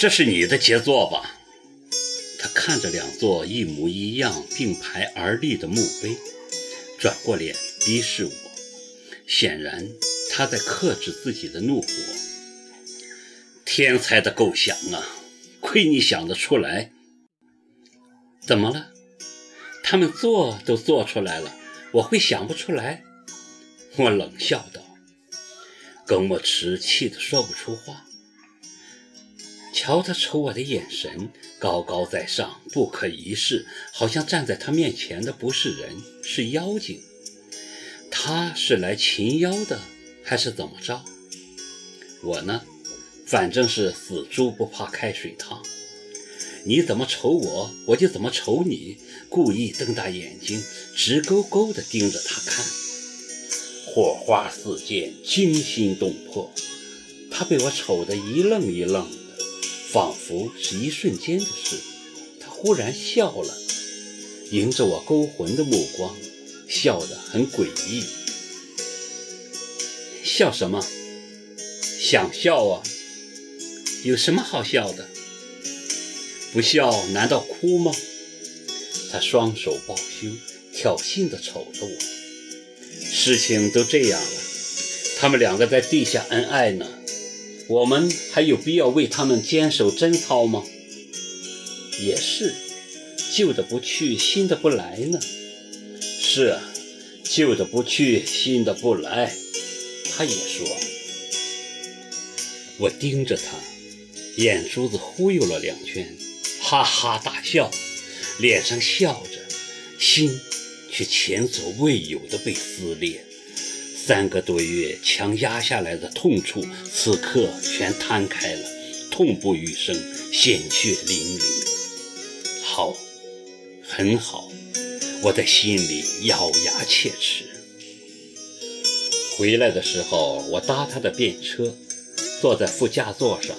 这是你的杰作吧？他看着两座一模一样并排而立的墓碑，转过脸逼视我，显然他在克制自己的怒火。天才的构想啊，亏你想得出来！怎么了？他们做都做出来了，我会想不出来？我冷笑道。耿墨池气得说不出话。瞧他瞅我的眼神，高高在上，不可一世，好像站在他面前的不是人，是妖精。他是来擒妖的，还是怎么着？我呢，反正是死猪不怕开水烫。你怎么瞅我，我就怎么瞅你。故意瞪大眼睛，直勾勾地盯着他看，火花四溅，惊心动魄。他被我瞅得一愣一愣。仿佛是一瞬间的事，他忽然笑了，迎着我勾魂的目光，笑得很诡异。笑什么？想笑啊？有什么好笑的？不笑难道哭吗？他双手抱胸，挑衅地瞅着我。事情都这样了，他们两个在地下恩爱呢。我们还有必要为他们坚守贞操吗？也是，旧的不去，新的不来呢。是啊，旧的不去，新的不来。他也说。我盯着他，眼珠子忽悠了两圈，哈哈大笑，脸上笑着，心却前所未有的被撕裂。三个多月强压下来的痛处，此刻全摊开了，痛不欲生，鲜血淋漓。好，很好，我在心里咬牙切齿。回来的时候，我搭他的便车，坐在副驾座上，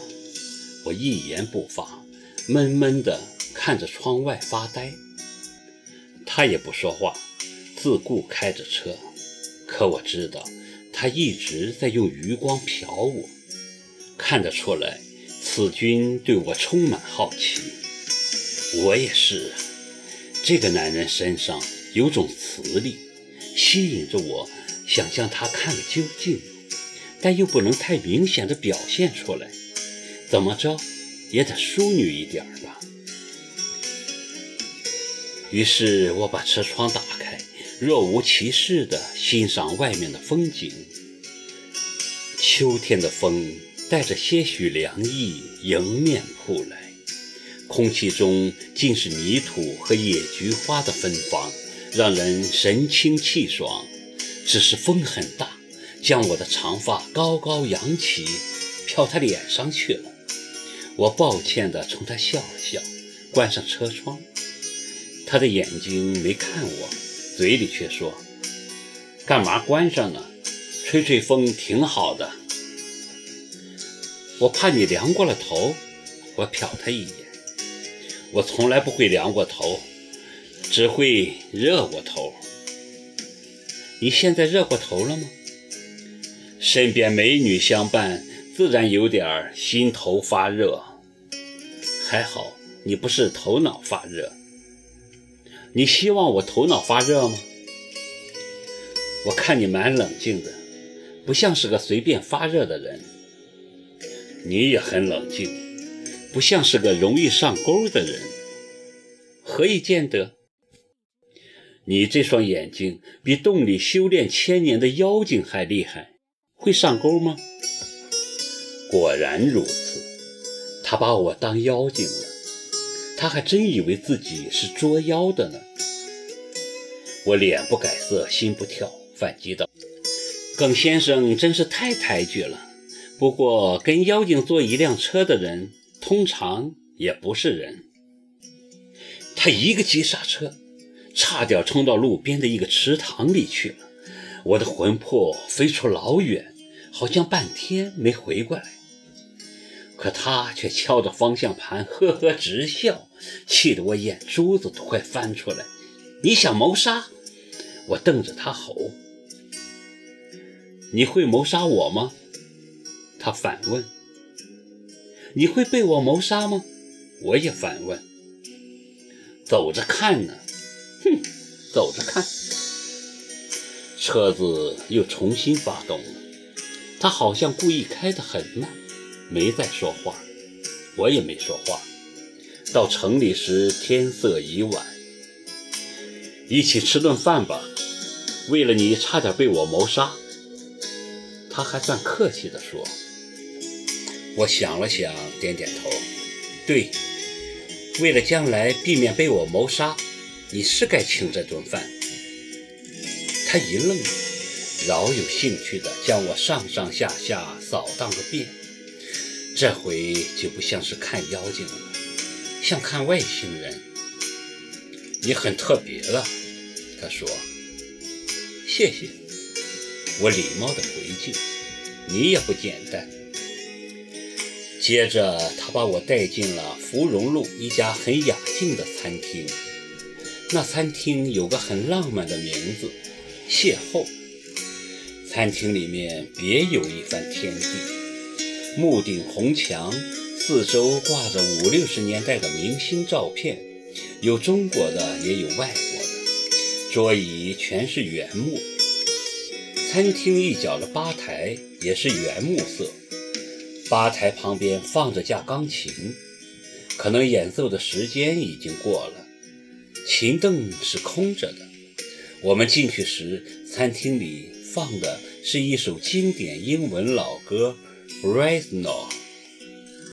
我一言不发，闷闷地看着窗外发呆。他也不说话，自顾开着车。可我知道，他一直在用余光瞟我，看得出来，此君对我充满好奇。我也是，这个男人身上有种磁力，吸引着我，想将他看个究竟，但又不能太明显的表现出来。怎么着，也得淑女一点吧。于是我把车窗打开。若无其事地欣赏外面的风景。秋天的风带着些许凉意迎面扑来，空气中尽是泥土和野菊花的芬芳，让人神清气爽。只是风很大，将我的长发高高扬起，飘他脸上去了。我抱歉地冲他笑了笑，关上车窗。他的眼睛没看我。嘴里却说：“干嘛关上呢？吹吹风挺好的。”我怕你凉过了头。我瞟他一眼。我从来不会凉过头，只会热过头。你现在热过头了吗？身边美女相伴，自然有点心头发热。还好你不是头脑发热。你希望我头脑发热吗？我看你蛮冷静的，不像是个随便发热的人。你也很冷静，不像是个容易上钩的人。何以见得？你这双眼睛比洞里修炼千年的妖精还厉害，会上钩吗？果然如此，他把我当妖精了。他还真以为自己是捉妖的呢。我脸不改色，心不跳，反击道：“耿先生真是太抬举了。不过跟妖精坐一辆车的人，通常也不是人。”他一个急刹车，差点冲到路边的一个池塘里去了。我的魂魄飞出老远，好像半天没回过来。可他却敲着方向盘，呵呵直笑，气得我眼珠子都快翻出来。你想谋杀？我瞪着他吼。你会谋杀我吗？他反问。你会被我谋杀吗？我也反问。走着看呢，哼，走着看。车子又重新发动了，他好像故意开得很慢，没再说话，我也没说话。到城里时，天色已晚，一起吃顿饭吧。为了你，差点被我谋杀。他还算客气地说。我想了想，点点头。对，为了将来避免被我谋杀，你是该请这顿饭。他一愣，饶有兴趣地将我上上下下扫荡个遍。这回就不像是看妖精了，像看外星人。你很特别了，他说。谢谢，我礼貌地回敬。你也不简单。接着，他把我带进了芙蓉路一家很雅静的餐厅。那餐厅有个很浪漫的名字。邂逅，餐厅里面别有一番天地，木顶红墙，四周挂着五六十年代的明星照片，有中国的，也有外国的，桌椅全是原木。餐厅一角的吧台也是原木色，吧台旁边放着架钢琴，可能演奏的时间已经过了，琴凳是空着的。我们进去时，餐厅里放的是一首经典英文老歌《Reznor.